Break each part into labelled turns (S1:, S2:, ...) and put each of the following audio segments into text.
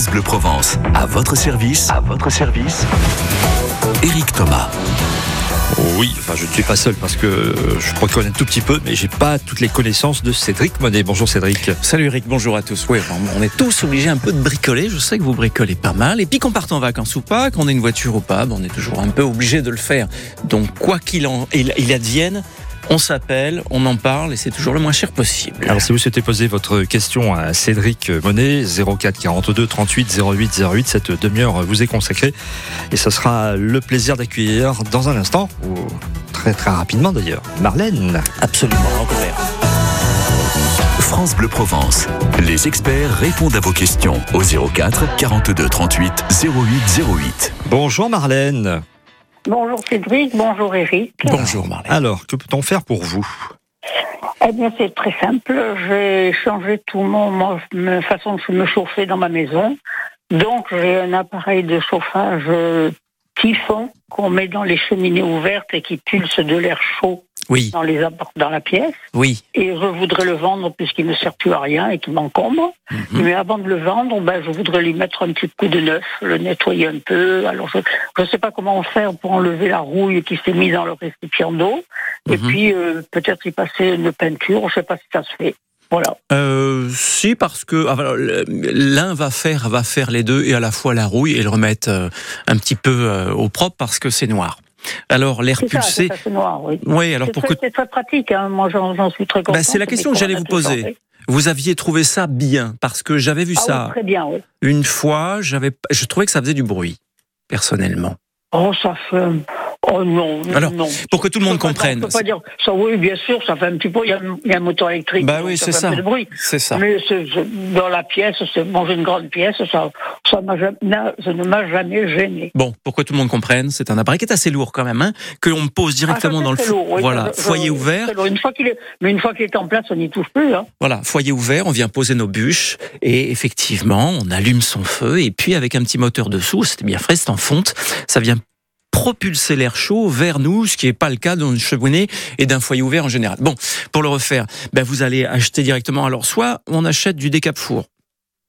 S1: France Bleu Provence. À votre service. À votre service. Éric Thomas.
S2: Oui, enfin je ne suis pas seul parce que euh, je crois connaître un tout petit peu, mais j'ai pas toutes les connaissances de Cédric Monet. Bonjour Cédric.
S3: Salut Eric, bonjour à tous. Oui, on est tous obligés un peu de bricoler. Je sais que vous bricolez pas mal. Et puis qu'on parte en vacances ou pas, qu'on ait une voiture ou pas, ben, on est toujours un peu obligé de le faire. Donc quoi qu'il en il advienne, on s'appelle, on en parle et c'est toujours le moins cher possible.
S2: Alors si vous souhaitez poser votre question à Cédric Monet, 04 42 38 08 08, cette demi-heure vous est consacrée et ce sera le plaisir d'accueillir dans un instant, ou très très rapidement d'ailleurs, Marlène.
S3: Absolument,
S1: France Bleu Provence. Les experts répondent à vos questions au 04 42 38 08 08.
S2: Bonjour Marlène.
S4: Bonjour Cédric, bonjour Eric.
S2: Bonjour Marlène. Alors, que peut-on faire pour vous?
S4: Eh bien, c'est très simple. J'ai changé tout mon, ma façon de me chauffer dans ma maison. Donc, j'ai un appareil de chauffage typhon qu'on met dans les cheminées ouvertes et qui pulse de l'air chaud
S3: oui.
S4: dans, les, dans la pièce.
S3: Oui.
S4: Et je voudrais le vendre puisqu'il ne sert plus à rien et qu'il m'encombre. Mhm. Mais avant de le vendre, ben, je voudrais lui mettre un petit coup de neuf, le nettoyer un peu. Alors je ne sais pas comment faire pour enlever la rouille qui s'est mise dans le récipient d'eau. Et mhm. puis euh, peut-être y passer une peinture. Je ne sais pas si ça se fait. Voilà.
S3: Euh, si parce que ah, l'un va faire va faire les deux et à la fois la rouille et le remettre euh, un petit peu au propre parce que c'est noir. Alors l'air pulsé.
S4: Ça, noir, oui.
S3: oui. alors pour
S4: très, que c'est très pratique. Hein. Moi, j'en suis très content.
S3: Ben, c'est la question que j'allais vous poser. Vous aviez trouvé ça bien parce que j'avais vu
S4: ah,
S3: ça
S4: oui, très bien, oui.
S3: une fois. J'avais, je trouvais que ça faisait du bruit personnellement.
S4: Oh, ça fait Oh non,
S3: Alors,
S4: non.
S3: pour que tout le monde comprenne.
S4: On peut pas dire ça. Oui, bien sûr, ça fait un petit peu. Il y a, un moteur électrique.
S3: Bah oui, c'est ça.
S4: bruit.
S3: C'est ça.
S4: Mais dans la pièce, c'est manger une grande pièce, ça, ça, ne m'a jamais gêné.
S3: Bon, pour que tout le monde comprenne, c'est un appareil qui est assez lourd quand même, hein, que l'on pose directement
S4: ah,
S3: dans le
S4: four.
S3: voilà, foyer ouvert.
S4: Une fois qu'il est, mais une fois qu'il est en place, on n'y touche plus. Hein.
S3: Voilà, foyer ouvert, on vient poser nos bûches et effectivement, on allume son feu et puis avec un petit moteur dessous, c'était bien frais, c'est en fonte, ça vient propulser l'air chaud vers nous, ce qui n'est pas le cas d'une cheminée et d'un foyer ouvert en général. Bon, pour le refaire, ben vous allez acheter directement. Alors, soit on achète du décap four.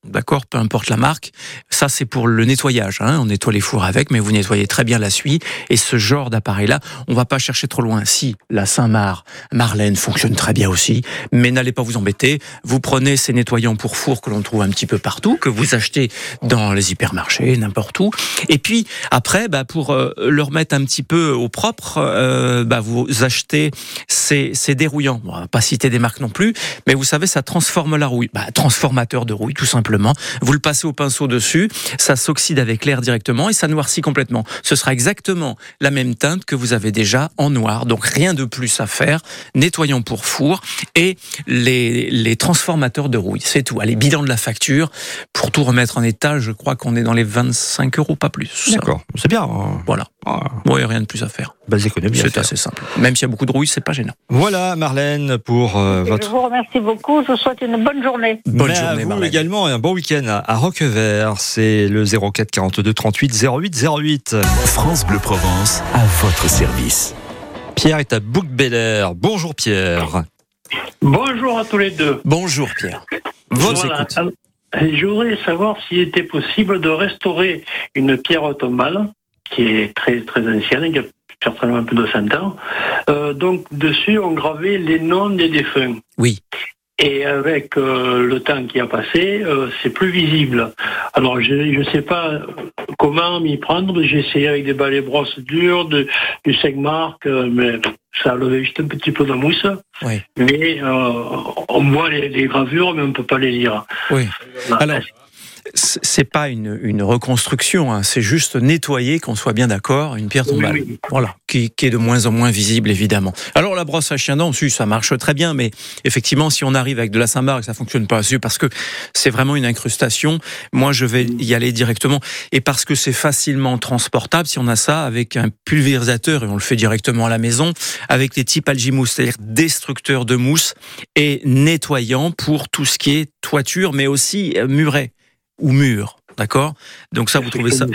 S3: D'accord, peu importe la marque. Ça, c'est pour le nettoyage. Hein. On nettoie les fours avec, mais vous nettoyez très bien la suie. Et ce genre d'appareil-là, on va pas chercher trop loin. Si la Saint-Marc, Marlène fonctionne très bien aussi, mais n'allez pas vous embêter. Vous prenez ces nettoyants pour four que l'on trouve un petit peu partout, que vous achetez dans les hypermarchés, n'importe où. Et puis après, bah, pour euh, le remettre un petit peu au propre, euh, bah, vous achetez ces, ces dérouillants. on va pas citer des marques non plus, mais vous savez, ça transforme la rouille. Bah, transformateur de rouille, tout simplement vous le passez au pinceau dessus, ça s'oxyde avec l'air directement et ça noircit complètement. Ce sera exactement la même teinte que vous avez déjà en noir. Donc rien de plus à faire. Nettoyons pour four et les, les transformateurs de rouille. C'est tout. Allez, bilan de la facture. Pour tout remettre en état, je crois qu'on est dans les 25 euros, pas plus.
S2: D'accord. C'est bien. Hein.
S3: Voilà. Ah. Oui, rien de plus à faire.
S2: C'est
S3: assez simple. Même s'il y a beaucoup de rouille, c'est pas gênant.
S2: Voilà, Marlène, pour euh, votre.
S4: Je vous remercie beaucoup. Je vous souhaite une bonne journée.
S2: Bonne journée, Marlène. également et un bon week-end à Roquevert. C'est le 04 42 38 08 08.
S1: France Bleu Provence à votre service.
S2: Pierre est à bouc Bonjour Pierre.
S5: Bonjour à tous les deux.
S3: Bonjour Pierre.
S5: Voilà. Je voudrais savoir s'il était possible de restaurer une pierre ottomane qui est très très ancienne, qui a certainement peu de 100 ans. Euh, donc dessus, on gravait les noms des défunts.
S3: Oui.
S5: Et avec euh, le temps qui a passé, euh, c'est plus visible. Alors je ne sais pas comment m'y prendre. J'ai essayé avec des balais brosses dures, de, du 5 marques, mais ça a levé juste un petit peu de mousse.
S3: Oui.
S5: Mais on voit les, les, gravures, mais on ne peut pas les lire.
S3: Oui. Alors, c'est pas une, une reconstruction, hein. c'est juste nettoyer, qu'on soit bien d'accord, une pierre tombale. Voilà, qui, qui, est de moins en moins visible, évidemment. Alors la brosse à chien dent, si, ça marche très bien, mais effectivement, si on arrive avec de la Saint-Marc, ça fonctionne pas assez parce que c'est vraiment une incrustation. Moi, je vais y aller directement, et parce que c'est facilement transportable, si on a ça avec un pulvérisateur, et on le fait directement à la maison, avec les types algimousse, c'est-à-dire destructeurs de mousse et nettoyant pour tout ce qui est toiture, mais aussi euh, muret ou mur. D'accord? Donc ça, vous trouvez ça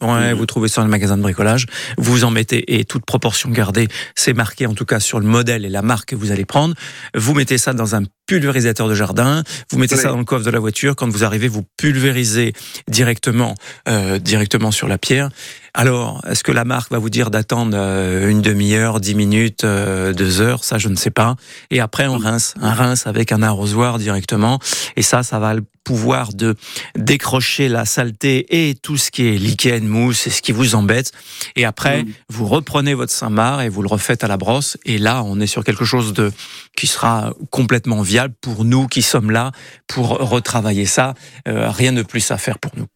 S3: Ouais, vous trouvez ça dans le magasin de bricolage. Vous en mettez, et toute proportion gardée, c'est marqué en tout cas sur le modèle et la marque que vous allez prendre. Vous mettez ça dans un pulvérisateur de jardin. Vous mettez ça dans le coffre de la voiture. Quand vous arrivez, vous pulvérisez directement, euh, directement sur la pierre. Alors, est-ce que la marque va vous dire d'attendre euh, une demi-heure, dix minutes, euh, deux heures? Ça, je ne sais pas. Et après, on rince, un rince avec un arrosoir directement. Et ça, ça va le pouvoir de décrocher la saleté et tout ce qui est lichen, mousse et ce qui vous embête. Et après, vous reprenez votre Saint-Marc et vous le refaites à la brosse. Et là, on est sur quelque chose de qui sera complètement pour nous qui sommes là pour retravailler ça. Euh, rien de plus à faire pour nous.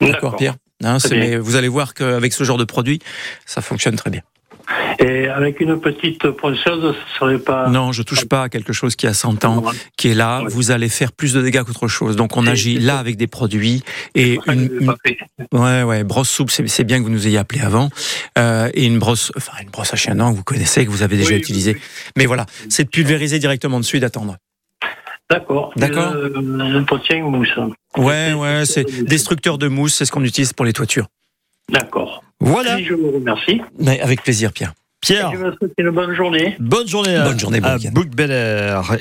S3: D'accord, Pierre? Hein, mais vous allez voir qu'avec ce genre de produit, ça fonctionne très bien.
S5: Et avec une petite ponceuse, ce serait pas.
S3: Non, je touche pas à quelque chose qui a 100 ans, qui est là. Vous allez faire plus de dégâts qu'autre chose. Donc on agit là avec des produits et une, ouais ouais brosse souple. C'est bien que vous nous ayez appelé avant euh, et une brosse, enfin une brosse à chien que vous connaissez, que vous avez déjà utilisé. Mais voilà, c'est de pulvériser directement dessus et d'attendre.
S5: D'accord.
S3: D'accord.
S5: Un potier mousse.
S3: Ouais, ouais, c'est destructeur de mousse, c'est ce qu'on utilise pour les toitures.
S5: D'accord.
S3: Voilà.
S5: je vous remercie.
S3: Mais avec plaisir, Pierre.
S6: Pierre.
S5: Je vous souhaite une bonne journée.
S6: Bonne journée à,
S3: bonne journée,
S6: à Bouc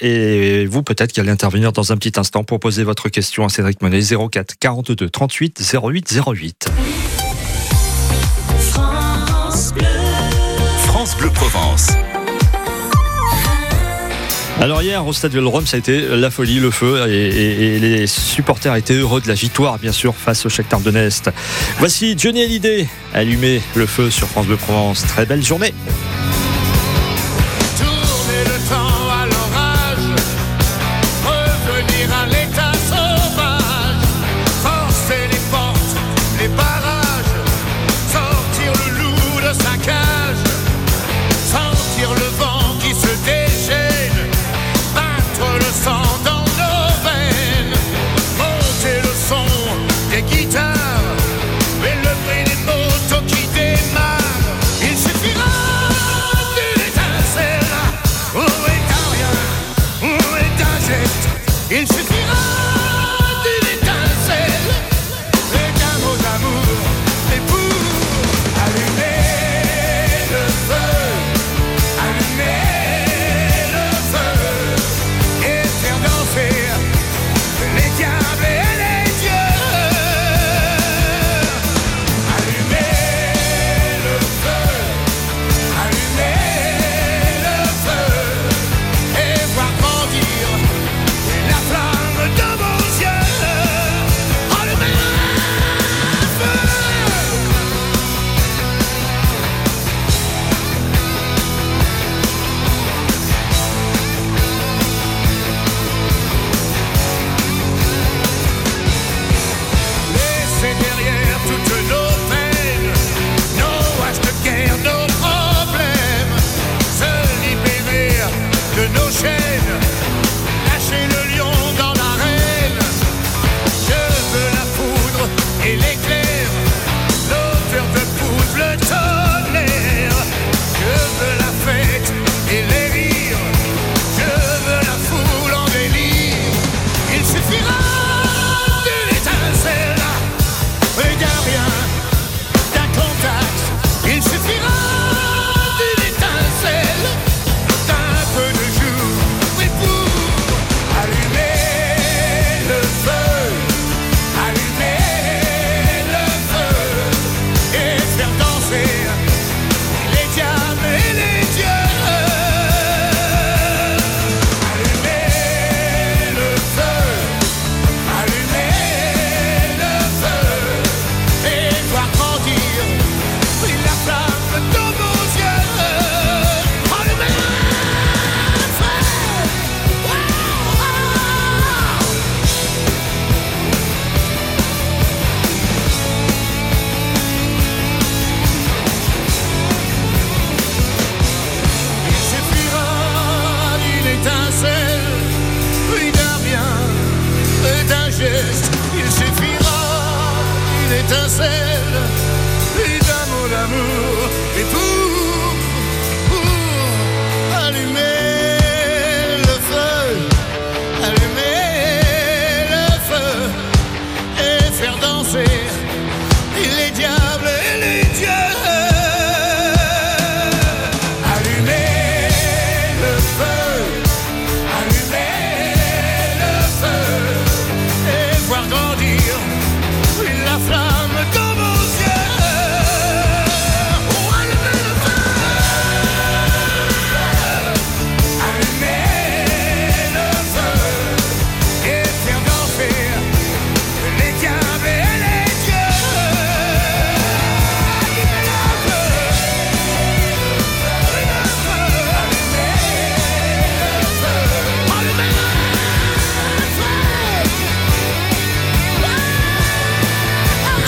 S6: Et vous, peut-être qu'elle allez intervenir dans un petit instant pour poser votre question à Cédric Monet. 04 42 38 08 08.
S1: France Bleu. France Bleu Provence.
S6: Alors hier au stade Vélodrome ça a été la folie, le feu et, les supporters étaient heureux de la victoire bien sûr face au Shakhtar Donetsk. Voici Johnny Hallyday allumer le feu sur France Bleu Provence. Très belle journée.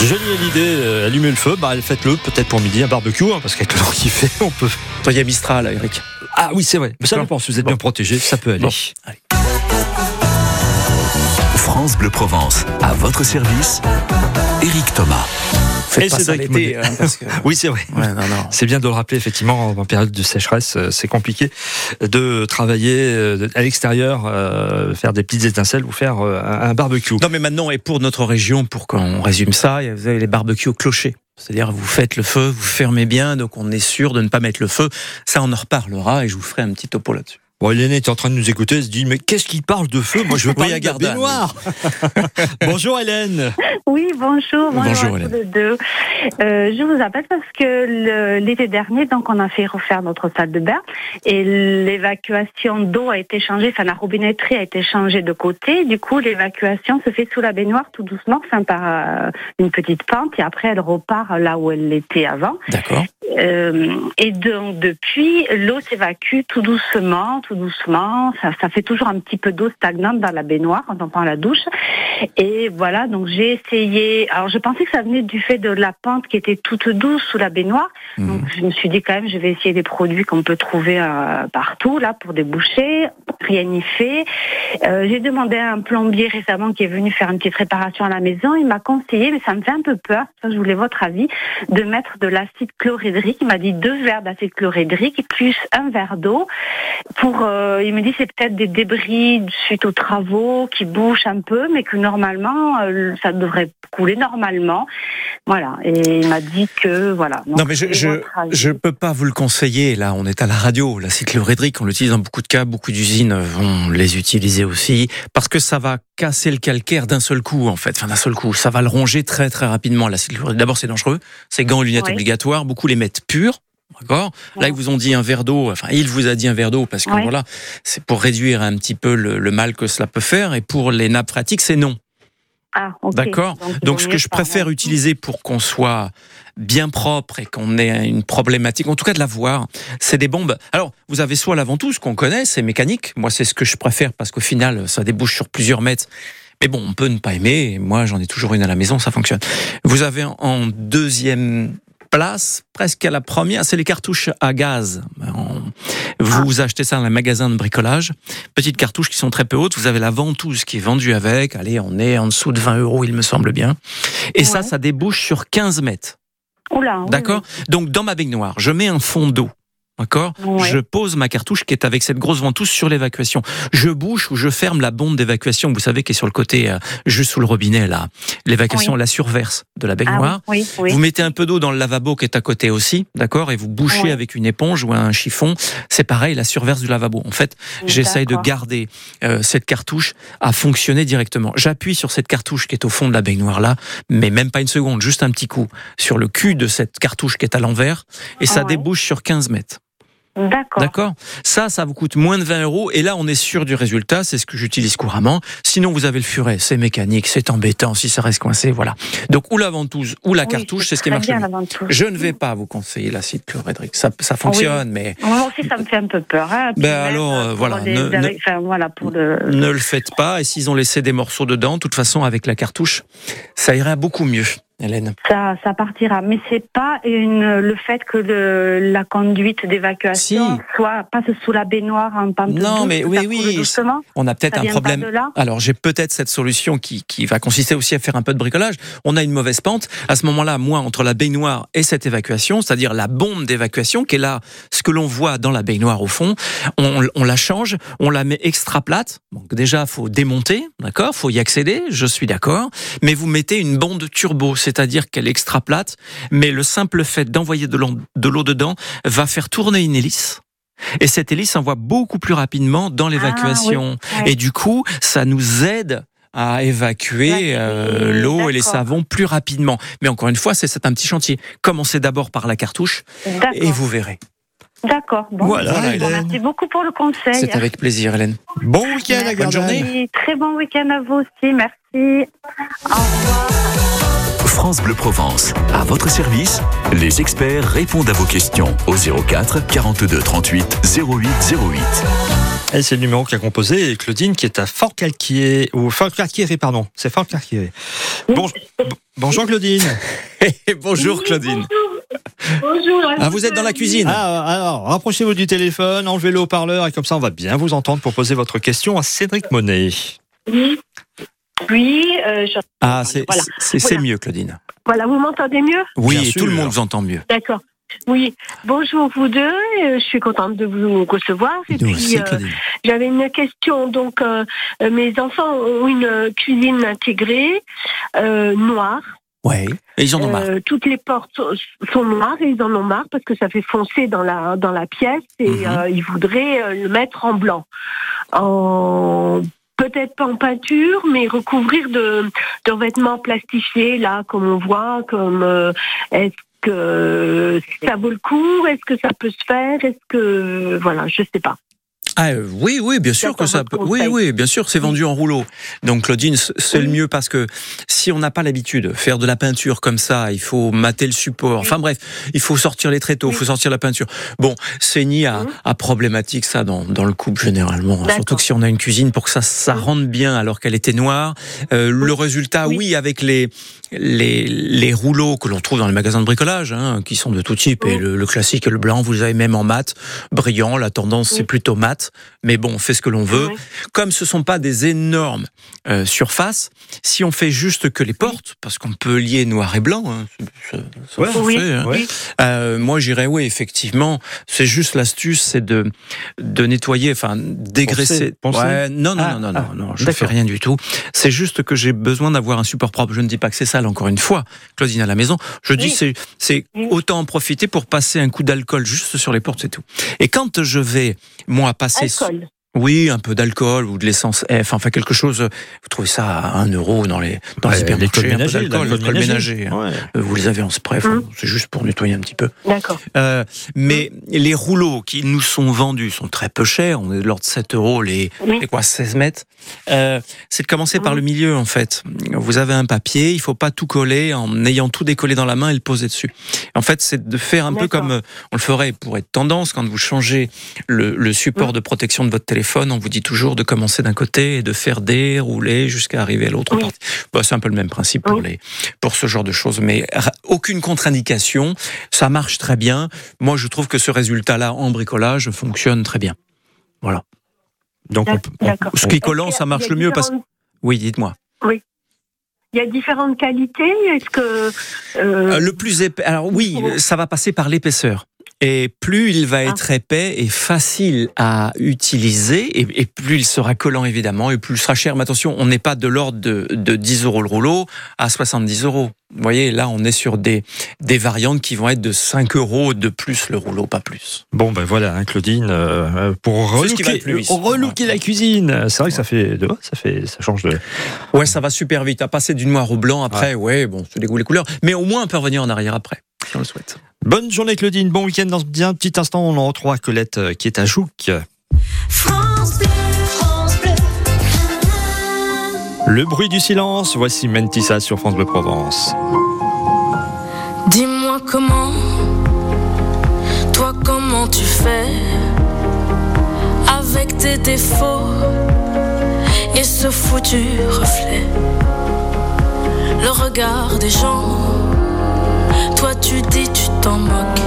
S2: Jolie l'idée, euh, allumer le feu, bah faites-le peut-être pour midi un barbecue, hein, parce qu'avec le temps qu'il fait, on peut.
S3: Toi, il y a Mistral, Eric.
S2: Ah oui, c'est vrai. Mais ça dépend. Si vous êtes bien protégé, ça peut aller.
S3: Bon.
S1: France Bleu Provence, à votre service, Éric Thomas.
S3: Faites
S2: Et
S3: pas
S2: c'est
S3: ça
S2: Cédric
S3: l'été,
S2: Monet.
S3: hein, parce que...
S2: Oui, c'est vrai.
S3: Ouais.
S2: C'est bien de le rappeler, effectivement, en période de sécheresse, euh, c'est compliqué de travailler euh, à l'extérieur, euh, faire des petites étincelles ou faire euh, un un barbecue.
S3: Non, mais maintenant, et pour notre région, pour qu'on résume ça, vous avez les barbecues au clocher. C'est-à-dire, vous faites le feu, vous fermez bien, donc on est sûr de ne pas mettre le feu. Ça, on en reparlera et je vous ferai un petit topo là-dessus.
S2: Bon, Hélène est en train de nous écouter, elle se dit, mais qu'est-ce qu'il parle de feu? Moi, je veux
S3: Oui, à
S2: de la baignoire. Bonjour Hélène.
S7: Oui, bonjour.
S3: Bonjour, Hélène.
S7: tous les deux. Euh, je vous appelle parce que l'été dernier, donc, on a fait refaire notre salle de bain et l'évacuation d'eau a été changée, enfin, la robinetterie a été changée de côté. Du coup, l'évacuation se fait sous la baignoire tout doucement, enfin, par euh, une petite pente et après, elle repart là où elle était avant.
S3: D'accord
S7: Euh, et donc depuis, l'eau s'évacue tout doucement, tout doucement. Ça, ça fait toujours un petit peu d'eau stagnante dans la baignoire quand on prend la douche. Et voilà, donc j'ai essayé. Alors je pensais que ça venait du fait de la pente qui était toute douce sous la baignoire. Donc je me suis dit quand même, je vais essayer des produits qu'on peut trouver euh, partout là pour déboucher. Rien n'y fait. Euh, j'ai demandé à un plombier récemment qui est venu faire une petite réparation à la maison. Il m'a conseillé, mais ça me fait un peu peur. Ça, je voulais votre avis de mettre de l'acide chlorhydrique. Il m'a dit deux verres d'acide chlorhydrique plus un verre d'eau. Pour, euh, il me dit c'est peut-être des débris suite aux travaux qui bouchent un peu, mais que normalement euh, ça devrait couler normalement. Voilà. Et il m'a dit que voilà.
S3: Non, mais je, je, peux pas vous le conseiller. Là, on est à la radio. L'acide chlorhydrique, on l'utilise dans beaucoup de cas. Beaucoup d'usines vont les utiliser aussi. Parce que ça va casser le calcaire d'un seul coup, en fait. Enfin, d'un seul coup. Ça va le ronger très, très rapidement, l'acide chlorhydrique. D'abord, c'est dangereux. C'est gants et lunettes
S7: Oui.
S3: obligatoires. Beaucoup les mettent purs. D'accord? Là, ils vous ont dit un verre d'eau. Enfin, il vous a dit un verre d'eau parce que
S7: Ouais.
S3: voilà, c'est pour réduire un petit peu le, le mal que cela peut faire. Et pour les nappes phréatiques, c'est non.
S7: Ah.
S3: D'accord. Donc, ce que je préfère utiliser pour qu'on soit bien propre et qu'on ait une problématique, en tout cas de la voir, c'est des bombes. Alors, vous avez soit la ventouse qu'on connaît, c'est mécanique. Moi, c'est ce que je préfère parce qu'au final, ça débouche sur plusieurs mètres. Mais bon, on peut ne pas aimer. Moi, j'en ai toujours une à la maison, ça fonctionne. Vous avez en deuxième place, presque à la première, c'est les cartouches à gaz. Vous achetez ça dans les magasins de bricolage. Petites cartouches qui sont très peu hautes. Vous avez la ventouse qui est vendue avec. Allez, on est en dessous de 20 euros, il me semble bien. Et ça,
S7: Ouais.
S3: ça débouche sur 15 mètres.
S7: Oui,
S3: D'accord Donc, dans ma baignoire, je mets un fond d'eau. D'accord?
S7: Ouais.
S3: Je pose ma cartouche qui est avec cette grosse ventouse sur l'évacuation. Je bouche ou je ferme la bombe d'évacuation, vous savez, qui est sur le côté, euh, juste sous le robinet, là. L'évacuation,
S7: Oui.
S3: la surverse de la
S7: Ah
S3: baignoire.
S7: oui, oui, oui.
S3: Vous mettez un peu d'eau dans le lavabo qui est à côté aussi, d'accord? Et vous bouchez
S7: Ouais.
S3: avec une éponge ou un chiffon. C'est pareil, la surverse du lavabo. En fait, j'essaye de garder euh, cette cartouche à fonctionner directement. J'appuie sur cette cartouche qui est au fond de la baignoire là, mais même pas une seconde, juste un petit coup sur le cul de cette cartouche qui est à l'envers, et ça
S7: Ouais.
S3: débouche sur 15 mètres.
S7: D'accord.
S3: D'accord Ça, ça vous coûte moins de 20 euros. Et là, on est sûr du résultat. C'est ce que j'utilise couramment. Sinon, vous avez le furet. C'est mécanique, c'est embêtant. Si ça reste coincé, voilà. Donc, ou la ventouse ou la
S7: Oui,
S3: cartouche, c'est ce qui marche
S7: bien.
S3: Je ne vais pas vous conseiller l'acide chlorhydrique. Ça, ça fonctionne, mais
S7: Moi aussi, ça me fait un peu peur. Hein.
S3: Ben alors, euh, voilà,
S7: des
S3: ne- ne-
S7: arrêts- enfin, voilà, pour le.
S3: ne le faites pas. Et s'ils ont laissé des morceaux dedans, de toute façon, avec la cartouche, ça ira beaucoup mieux, Hélène.
S7: Ça, ça partira. Mais c'est pas une, le fait que le, la conduite d'évacuation
S3: Si.
S7: soit passe sous la baignoire en pente
S3: Non, mais oui, oui. On a peut-être un problème. Alors j'ai peut-être cette solution qui, qui va consister aussi à faire un peu de bricolage. On a une mauvaise pente. À ce moment-là, moi, entre la baignoire et cette évacuation, c'est-à-dire la bombe d'évacuation, qui est là, ce que l'on voit dans la baignoire au fond, on, on la change, on la met extra plate. Donc déjà, faut démonter, d'accord Faut y accéder, je suis d'accord. Mais vous mettez une bande turbo, c'est-à-dire qu'elle est extra plate, mais le simple fait d'envoyer de l'eau de l'eau dedans va faire tourner une hélice. Et cette hélice envoie beaucoup plus rapidement dans l'évacuation.
S7: Ah, oui.
S3: Et du coup, ça nous aide à évacuer euh, l'eau et les savons plus rapidement. Mais encore une fois, c'est un petit chantier. Commencez d'abord par la cartouche et vous verrez.
S7: D'accord. Bon.
S2: Voilà,
S7: Bon,
S2: Hélène.
S7: Merci beaucoup pour le conseil.
S3: C'est avec plaisir, Hélène.
S2: Bon week-end à.
S3: Bonne journée.
S7: Oui, Très bon week-end à vous aussi. Merci. Au revoir.
S1: France Bleu Provence, à votre service, les experts répondent à vos questions au 04 42 38 08 08.
S2: Et c'est le numéro qu'a composé Claudine qui est à Fort Calquier ou Fort Calquier, pardon. C'est Fort Calquier. Bon, bonjour Claudine.
S3: bonjour Claudine.
S4: Bonjour.
S3: Ah, vous êtes dans la cuisine.
S2: Ah, alors, rapprochez-vous du téléphone, enlevez le haut-parleur et comme ça on va bien vous entendre pour poser votre question à Cédric Monet.
S7: Oui. Oui, euh, je-
S3: Ah, c'est
S7: Voilà. Voilà.
S3: mieux, Claudine.
S7: voilà, vous m'entendez mieux?
S3: Oui,
S2: Bien
S3: et
S2: sûr.
S3: tout le monde vous entend mieux.
S7: D'accord. Oui, bonjour vous deux, euh, je suis contente de vous recevoir. Et
S3: Nous
S7: puis,
S3: aussi,
S7: euh,
S3: Claudine.
S7: j'avais une question. Donc, euh, mes enfants ont une cuisine intégrée, euh, noire.
S3: Ouais. Et ils en ont marre.
S7: Euh, toutes les portes sont noires et ils en ont marre parce que ça fait foncer dans la, dans la pièce et
S3: Mhm.
S7: euh, ils voudraient euh, le mettre en blanc. En peut-être pas en peinture, mais recouvrir de, de vêtements plastifiés, là, comme on voit, comme euh, est-ce que ça vaut le coup? Est-ce que ça peut se faire? Est-ce que voilà, je sais pas.
S3: Ah euh, oui, oui, bien sûr que ça peut. Oui,
S7: conseil.
S3: oui, bien sûr, c'est vendu en rouleau. Donc Claudine, c'est le mieux parce que si on n'a pas l'habitude de faire de la peinture comme ça, il faut mater le support. Enfin bref, il faut sortir les tréteaux, il
S7: Oui.
S3: faut sortir la peinture. Bon, c'est ni à,
S7: Mhm.
S3: à problématique ça dans, dans le couple généralement.
S7: D'accord.
S3: Surtout que si on a une cuisine pour que ça, ça rentre bien alors qu'elle était noire. Euh, Le résultat, oui, avec les, les, les rouleaux que l'on trouve dans les magasins de bricolage, hein, qui sont de tout type, et le, le classique et le blanc, vous avez même en mat, brillant. La tendance, c'est plutôt mat. Mais bon, on fait ce que l'on veut.
S7: Oui.
S3: Comme ce sont pas des énormes euh, surfaces, si on fait juste que les portes, parce qu'on peut lier noir et blanc, hein, ça- ça- ça
S2: Ouais.
S3: se
S7: Oui.
S3: fait, hein.
S2: Ouais.
S3: Euh, moi, j'irais, oui, effectivement. C'est juste l'astuce, c'est de, de nettoyer, enfin, dégraisser. Ouais, non, non,
S2: Ah,
S3: non, non,
S2: ah,
S3: non, non, je ne fais rien du tout. C'est juste que j'ai besoin d'avoir un support propre. Je ne dis pas que c'est sale, encore une fois, Claudine à la maison. Je dis
S7: Oui.
S3: c'est, c'est
S7: Oui.
S3: autant en profiter pour passer un coup d'alcool juste sur les portes, c'est tout. Et quand je vais, moi, passer.
S7: Alcool.
S3: Oui, un peu d'alcool ou de l'essence F, enfin quelque chose. Vous trouvez ça à 1 euro dans les dans les
S2: Ouais,
S3: hypermarchés,
S2: l'école
S3: un peu
S2: ménager,
S3: d'alcool,
S2: l'alcool
S3: l'alcool ménager. hein.
S2: Ouais.
S3: Euh, Vous les avez en spray, enfin,
S7: Hum.
S3: c'est juste pour nettoyer un petit peu.
S7: D'accord.
S3: Euh, mais les rouleaux qui nous sont vendus sont très peu chers. On est de l'ordre de 7 euros les,
S7: Oui.
S3: les quoi, 16 mètres. Euh, c'est de commencer par
S7: Mhm.
S3: le milieu, en fait. Vous avez un papier, il faut pas tout coller en ayant tout décollé dans la main et le poser dessus. En fait, c'est de faire un peu comme euh, on le ferait pour être tendance quand vous changez le, le support
S7: Mhm.
S3: de protection de votre téléphone. On vous dit toujours de commencer d'un côté et de faire dérouler jusqu'à arriver à l'autre
S7: Oui.
S3: partie. Bah, c'est un peu le même principe pour,
S7: Oui.
S3: les, pour ce genre de choses. Mais aucune contre-indication. Ça marche très bien. Moi, je trouve que ce résultat-là en bricolage fonctionne très bien. Voilà.
S2: Donc on.
S3: Ce qui est collant, ça marche le mieux parce Oui, dites-moi.
S7: Il y a différentes qualités. Est-ce que euh,
S3: Euh, le plus épais. Alors oui, ça va passer par l'épaisseur. Et plus il va
S7: Ah.
S3: être épais et facile à utiliser, et, et plus il sera collant évidemment, et plus il sera cher. Mais attention, on n'est pas de l'ordre de, de 10 euros le rouleau à 70 euros. Vous voyez, là, on est sur des, des variantes qui vont être de 5 euros de plus le rouleau, pas plus.
S2: Bon ben voilà, hein, Claudine, euh, pour
S3: qui va
S2: relooker, la cuisine. C'est vrai que ça fait, de, ça fait, ça change de.
S3: Ouais, ça va super vite. À passer du noir au blanc après, ouais, bon, c'est des goûts les couleurs. Mais au moins, on peut revenir en arrière après, si on le souhaite.
S2: Bonne journée Claudine, bon week-end. Dans un petit instant, on en retrouve Colette euh, qui est à Jouques.
S8: France Bleu, France Bleu.
S2: Le bruit du silence. Voici Mentissa sur France Bleu Provence.
S8: Dis-moi comment, toi comment tu fais avec tes défauts et ce foutu reflet. Le regard des gens, toi tu dis tu t'en moques.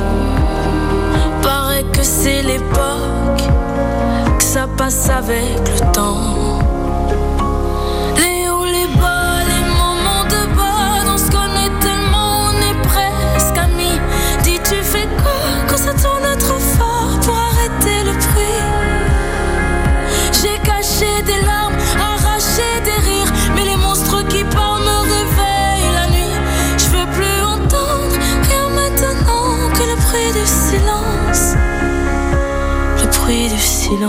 S8: Paraît que c'est l'époque, que ça passe avec le temps. Le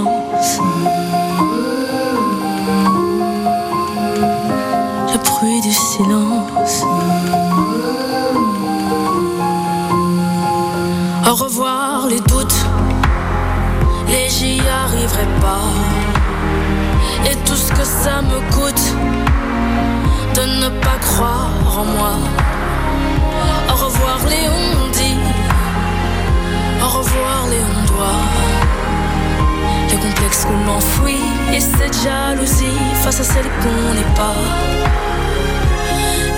S8: bruit du silence. Au revoir les doutes, les j'y arriverai pas. Et tout ce que ça me coûte de ne pas croire en moi. Au revoir les on dit, au revoir les on doit. Parce qu'on enfuit et cette jalousie face à celle qu'on n'est pas.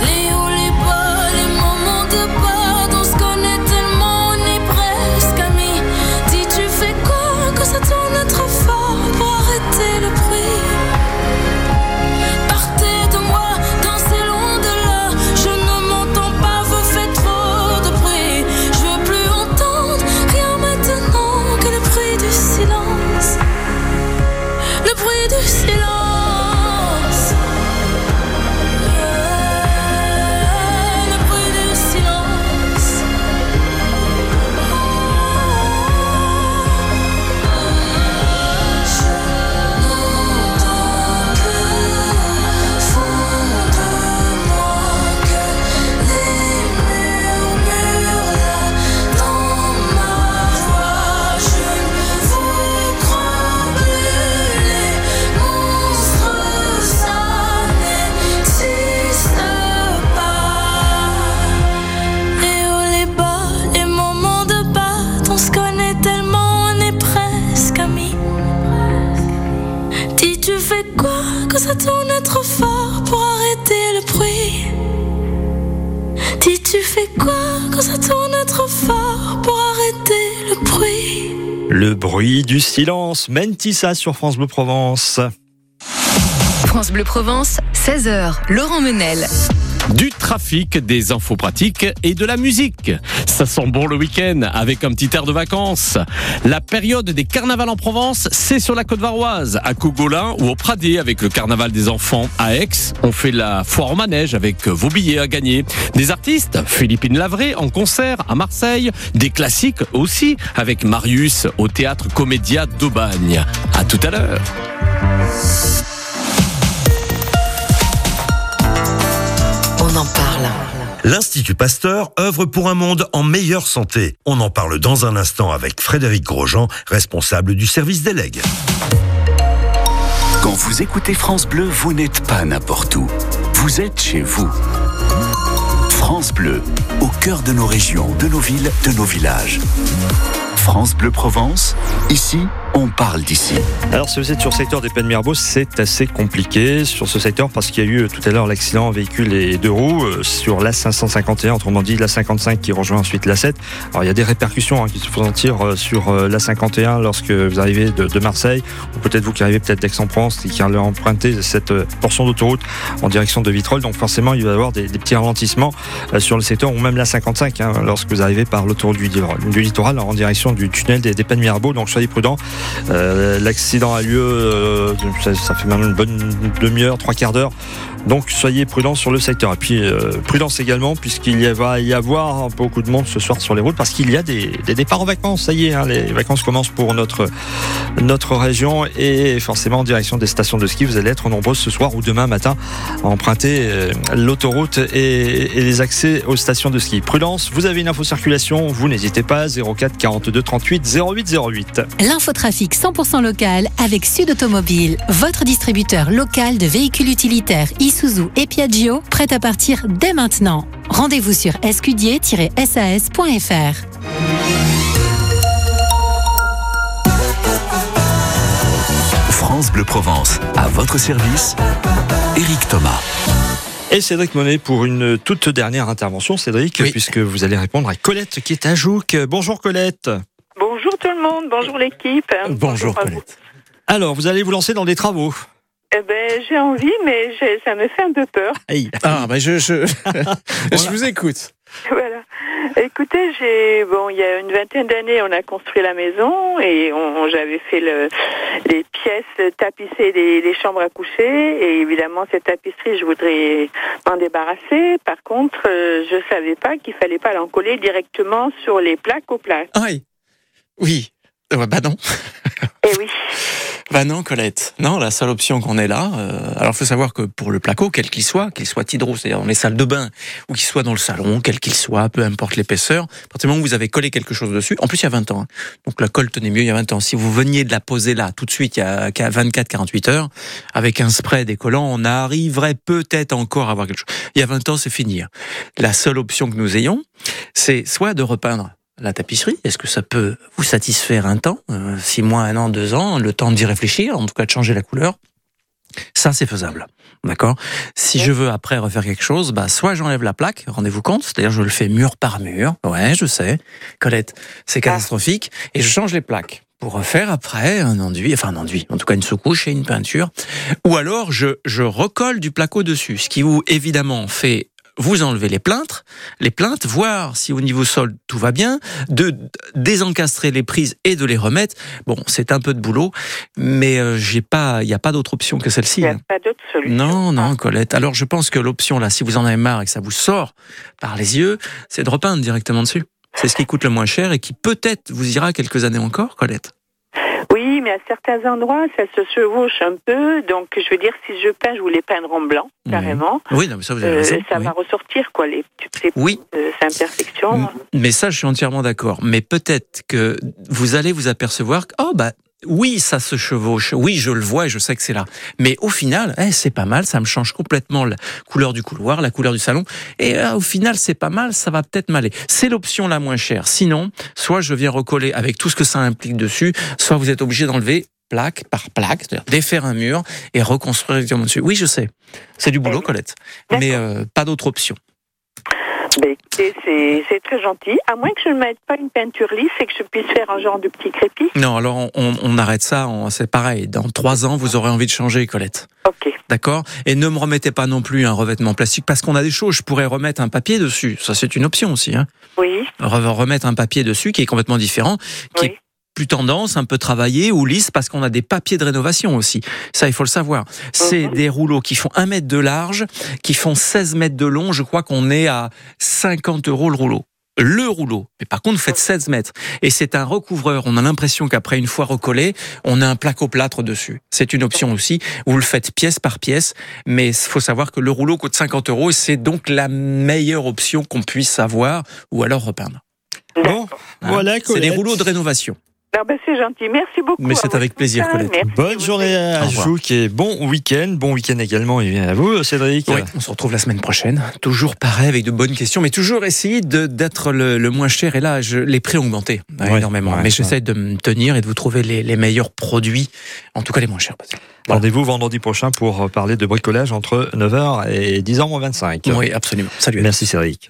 S8: Les hauts, les bas, les moments de peur, on se connaît tellement, on est presque amis. Dis, tu fais quoi que ça tourne trop fort du silence.
S2: Mentissa sur France Bleu Provence.
S9: France Bleu Provence, 16h, Laurent Menel.
S10: Du trafic, des infos pratiques et de la musique. Ça sent bon le week-end avec un petit air de vacances. La période des carnavals en Provence, c'est sur la côte varoise, à Cogolin ou au Pradé avec le carnaval des enfants à Aix. On fait la foire au manège avec vos billets à gagner. Des artistes, Philippine Lavray en concert à Marseille. Des classiques aussi avec Marius au théâtre Comédia d'Aubagne. À tout à l'heure.
S11: L'Institut Pasteur œuvre pour un monde en meilleure santé. On en parle dans un instant avec Frédéric Grosjean, responsable du service des legs.
S1: Quand vous écoutez France Bleu, vous n'êtes pas n'importe où. Vous êtes chez vous. France Bleu, au cœur de nos régions, de nos villes, de nos villages. France Bleu Provence, ici, on parle d'ici.
S2: Alors, si vous êtes sur le secteur des Pennes Mirbeau, c'est assez compliqué sur ce secteur parce qu'il y a eu tout à l'heure l'accident véhicule et deux roues euh, sur la 551, autrement dit la 55 qui rejoint ensuite la 7. Alors, il y a des répercussions hein, qui se font sentir euh, sur euh, la 51 lorsque vous arrivez de, Marseille ou peut-être vous qui arrivez peut-être d'Aix-en-Provence et qui allez emprunter cette euh, portion d'autoroute en direction de Vitrolles. Donc, forcément, il va y avoir des, petits ralentissements euh, sur le secteur ou même la 55 hein, lorsque vous arrivez par l'autoroute du, littoral en direction du tunnel des, des Pennes Mirbeau. Donc, soyez prudents. Euh, L'accident a lieu, euh, ça, ça fait maintenant une bonne demi-heure, trois quarts d'heure. Donc soyez prudents sur le secteur. Et puis euh, prudence également, puisqu'il va y avoir beaucoup de monde ce soir sur les routes, parce qu'il y a des, départs en vacances. Ça y est, hein, les vacances commencent pour notre, notre région et forcément en direction des stations de ski. Vous allez être nombreux ce soir ou demain matin à emprunter euh, l'autoroute et, et les accès aux stations de ski. Prudence, vous avez une info circulation, vous n'hésitez pas, 04 42 38 08 08.
S12: L'infotrafic 100% local avec Sud Automobile, votre distributeur local de véhicules utilitaires Isuzu et Piaggio, prêt à partir dès maintenant. Rendez-vous sur escudier-sas.fr.
S1: France Bleu Provence, à votre service, Éric Thomas.
S2: Et Cédric Monet pour une toute dernière intervention, Cédric,
S3: Oui.
S2: puisque vous allez répondre à Colette qui est à Jouques. Bonjour Colette.
S13: Bonjour tout le monde, bonjour l'équipe.
S3: Bonjour
S13: vous.
S3: Colette.
S2: Alors, vous allez vous lancer dans des travaux.
S13: Eh ben, j'ai envie, mais j'ai- ça me fait un peu peur.
S2: Aïe.
S3: Ah, bah je, je, je vous écoute.
S13: Voilà. Écoutez, j'ai bon, il y a une vingtaine d'années, on a construit la maison et on, j'avais fait le, les pièces tapissées des, des chambres à coucher et évidemment cette tapisserie, je voudrais m'en débarrasser. Par contre, euh, je savais pas qu'il fallait pas l'en coller directement sur les plaques au plat.
S3: Ah oui. Oui. Euh, bah non.
S13: Eh oui.
S3: Bah non, Colette. Non, la seule option qu'on ait là. euh, alors, faut savoir que pour le placo, quel qu'il soit, qu'il soit hydro, c'est-à-dire dans les salles de bain, ou qu'il soit dans le salon, quel qu'il soit, peu importe l'épaisseur, à partir du moment où vous avez collé quelque chose dessus, en plus il y a 20 ans, hein. donc la colle tenait mieux il y a 20 ans. Si vous veniez de la poser là, tout de suite, il y a 24-48 heures, avec un spray décollant, on arriverait peut-être encore à avoir quelque chose. Il y a 20 ans, c'est fini. hein. La seule option que nous ayons, c'est soit de repeindre la tapisserie. Est-ce que ça peut vous satisfaire un temps, euh, six mois, un an, deux ans, le temps d'y réfléchir, en tout cas de changer la couleur? Ça, c'est faisable. D'accord? Si je veux après refaire quelque chose, bah, soit j'enlève la plaque, rendez-vous compte, c'est-à-dire je le fais mur par mur. Ouais, je sais. Colette, c'est catastrophique. Et je change les plaques pour refaire après un enduit, enfin un enduit, en tout cas une sous-couche et une peinture. Ou alors je, je recolle du placo dessus, ce qui vous évidemment fait vous enlevez les plaintes, les plaintes, voir si au niveau sol tout va bien, de désencastrer les prises et de les remettre. Bon, c'est un peu de boulot, mais euh, j'ai pas, il n'y a pas d'autre option que celle-ci.
S13: Il n'y a
S3: hein.
S13: pas d'autre solution.
S3: Non, non, Colette. Alors je pense que l'option là, si vous en avez marre et que ça vous sort par les yeux, c'est de repeindre directement dessus. C'est ce qui coûte le moins cher et qui peut-être vous ira quelques années encore, Colette.
S13: Mais à certains endroits, ça se chevauche un peu. Donc, je veux dire, si je peins, je voulais peindre en blanc, carrément.
S3: Oui, non, mais ça vous avez
S13: Euh,
S3: raison.
S13: ça
S3: oui.
S13: va ressortir, quoi, les, toutes ces
S3: Oui.
S13: euh, imperfections.
S3: Mais ça, je suis entièrement d'accord. Mais peut-être que vous allez vous apercevoir que, oh, bah, oui, ça se chevauche. Oui, je le vois et je sais que c'est là. Mais au final, eh, c'est pas mal. Ça me change complètement la couleur du couloir, la couleur du salon. Et euh, au final, c'est pas mal. Ça va peut-être m'aller. C'est l'option la moins chère. Sinon, soit je viens recoller avec tout ce que ça implique dessus, soit vous êtes obligé d'enlever plaque par plaque, c'est-à-dire défaire un mur et reconstruire directement dessus. Oui, je sais. C'est du boulot, Colette. Mais euh, pas d'autre option.
S13: Ben, c'est très gentil. À moins que je ne mette pas une peinture lisse et que je puisse faire un genre de petit crépi.
S3: Non, alors on, on- on arrête ça, on- c'est pareil. Dans trois ans, vous aurez envie de changer, Colette.
S13: Ok.
S3: D'accord? Et ne me remettez pas non plus un revêtement plastique parce qu'on a des choses. Je pourrais remettre un papier dessus. Ça, c'est une option aussi. Hein.
S13: Oui.
S3: Re- Remettre un papier dessus qui est complètement différent, qui
S13: Oui.
S3: est plus tendance, un peu travaillé ou lisse parce qu'on a des papiers de rénovation aussi. Ça, il faut le savoir. C'est
S13: Mhm.
S3: des rouleaux qui font 1 mètre de large, qui font 16 mètres de long. Je crois qu'on est à 50 euros le rouleau. Le rouleau. Mais par contre, vous faites 16 mètres. Et c'est un recouvreur. On a l'impression qu'après une fois recollé, on a un placo-plâtre dessus. C'est une option aussi. Vous le faites pièce par pièce. Mais il faut savoir que le rouleau coûte 50 euros et c'est donc la meilleure option qu'on puisse avoir ou alors repeindre.
S2: Bon,
S3: Hein
S2: voilà,
S3: C'est des rouleaux de rénovation.
S13: Ah ben, c'est gentil. Merci beaucoup.
S3: Mais c'est avec
S13: vous.
S3: plaisir, Colette.
S13: merci.
S2: Bonne journée à vous et bon week-end. Bon week-end également et bien à vous, Cédric.
S3: Oui, on se retrouve la semaine prochaine. Toujours pareil avec de bonnes questions, mais toujours essayer d'être le, le moins cher. Et là, je, les prix ont augmenté hein,
S2: Ouais,
S3: énormément.
S2: ouais,
S3: mais j'essaie de me tenir et de vous trouver les, les meilleurs produits, en tout cas les moins chers.
S2: Rendez-vous vendredi prochain pour parler de bricolage entre 9h et 10h moins 25.
S3: Oui, absolument. Salut.
S2: Merci Cédric.